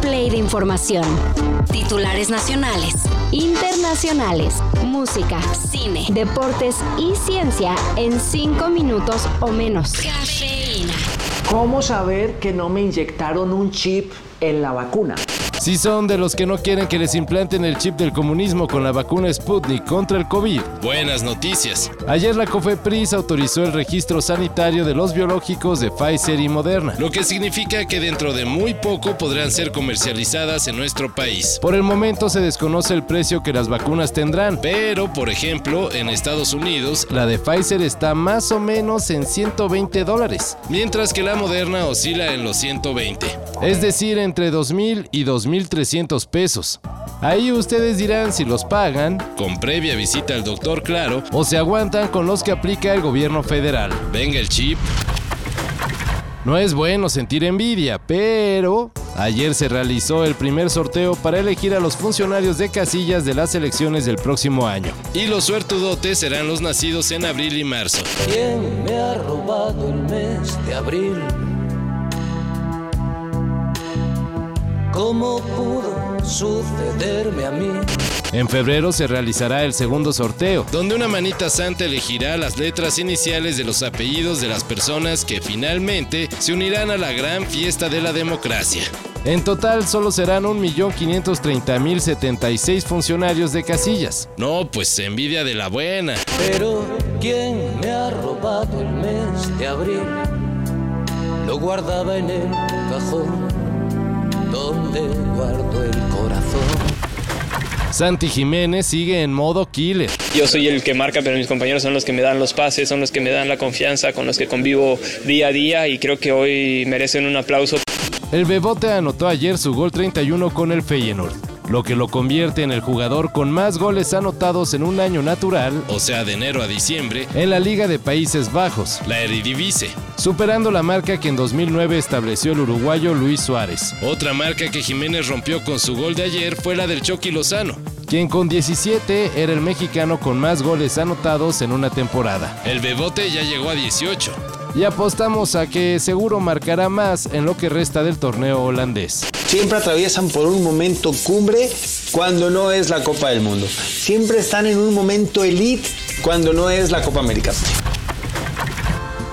play de información. Titulares nacionales, internacionales, música, cine, deportes y ciencia en 5 minutos o menos. Cafeína. ¿Cómo saber que no me inyectaron un chip en la vacuna? Si son de los que no quieren que les implanten el chip del comunismo con la vacuna Sputnik contra el COVID. Buenas noticias. Ayer la COFEPRIS autorizó el registro sanitario de los biológicos de Pfizer y Moderna. Lo que significa que dentro de muy poco podrán ser comercializadas en nuestro país. Por el momento se desconoce el precio que las vacunas tendrán, Pero, por ejemplo, en Estados Unidos, la de Pfizer está más o menos en 120 dólares, mientras que la Moderna oscila en los 120. es decir, entre 2.000 y 2.300 pesos. Ahí ustedes dirán si los pagan Con previa visita al doctor Claro, o se aguantan con los que aplica el gobierno federal. venga el chip. No es bueno sentir envidia, pero ayer se realizó el primer sorteo para elegir a los funcionarios de casillas de las elecciones del próximo año. Y los suertudotes serán los nacidos en abril y marzo. ¿Quién me ha robado el mes de abril? ¿Cómo pudo sucederme a mí? En febrero se realizará el segundo sorteo. donde una manita santa elegirá las letras iniciales de los apellidos de las personas que finalmente se unirán a la gran fiesta de la democracia. En total solo serán 1.530.076 funcionarios de casillas. No, pues envidia de la buena. Pero ¿quién me ha robado el mes de abril? Lo guardaba en el cajón donde guardo el corazón. Santi Jiménez sigue en modo killer. Yo soy el que marca, pero mis compañeros son los que me dan los pases, son los que me dan la confianza, con los que convivo día a día y creo que hoy merecen un aplauso. El Bebote anotó ayer su gol 31 con el Feyenoord, lo que lo convierte en el jugador con más goles anotados en un año natural O sea, de enero a diciembre, en la Liga de Países Bajos, la Eredivisie. superando la marca que en 2009 estableció el uruguayo Luis Suárez, Otra marca que Jiménez rompió con su gol de ayer fue la del Chucky Lozano. quien con 17 era el mexicano con más goles anotados en una temporada. El Bebote ya llegó a 18. Y apostamos a que seguro marcará más en lo que resta del torneo holandés. Siempre atraviesan por un momento cumbre cuando no es la Copa del Mundo. Siempre están en un momento elite cuando no es la Copa América.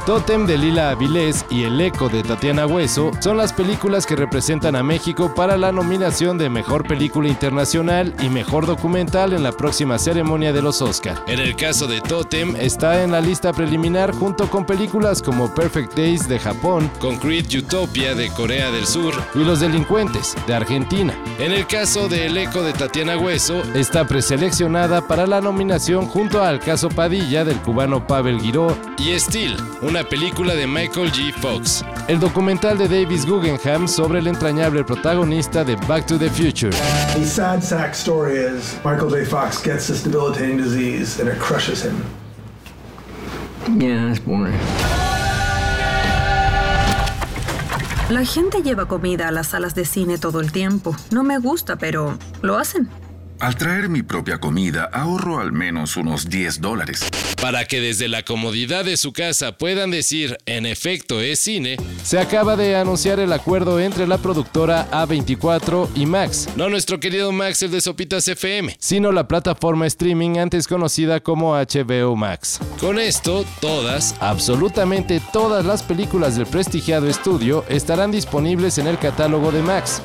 Totem de Lila Avilés y El Eco de Tatiana Hueso son las películas que representan a México para la nominación de Mejor Película Internacional y Mejor Documental en la próxima ceremonia de los Oscar. En el caso de Totem, Está en la lista preliminar junto con películas como Perfect Days de Japón Concrete Utopia de Corea del Sur. y Los Delincuentes de Argentina. En el caso de El Eco de Tatiana Hueso, Está preseleccionada para la nominación junto al caso Padilla del cubano Pavel Giró, y Steel, una película de Michael G. Fox. el documental de Davis Guggenheim sobre el entrañable protagonista de Back to the Future. The sad sack story is Michael J. Fox gets this debilitating disease and it crushes him. Yeah, that's boring. La gente lleva comida a las salas de cine todo el tiempo. No me gusta, pero lo hacen. Al traer mi propia comida, ahorro al menos unos 10 dólares. Para que desde la comodidad de su casa puedan decir, en efecto es cine, Se acaba de anunciar el acuerdo entre la productora A24 y Max, no nuestro querido Max el de Sopitas FM. sino la plataforma streaming antes conocida como HBO Max. Con esto, todas, Absolutamente todas las películas del prestigiado estudio estarán disponibles en el catálogo de Max.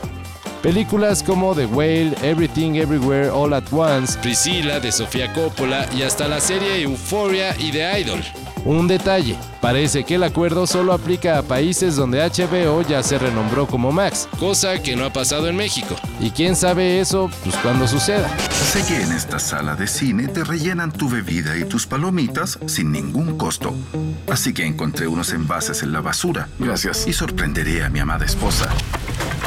Películas como The Whale, Everything Everywhere All at Once, Priscila de Sofía Coppola y hasta la serie Euphoria y The Idol. Un detalle, parece que el acuerdo solo aplica a países donde HBO ya se renombró como Max. Cosa que no ha pasado en México. Y quién sabe eso, pues cuando suceda. Sé que en esta sala de cine te rellenan tu bebida y tus palomitas sin ningún costo. Así que encontré unos envases en la basura. Gracias. Y sorprenderé a mi amada esposa.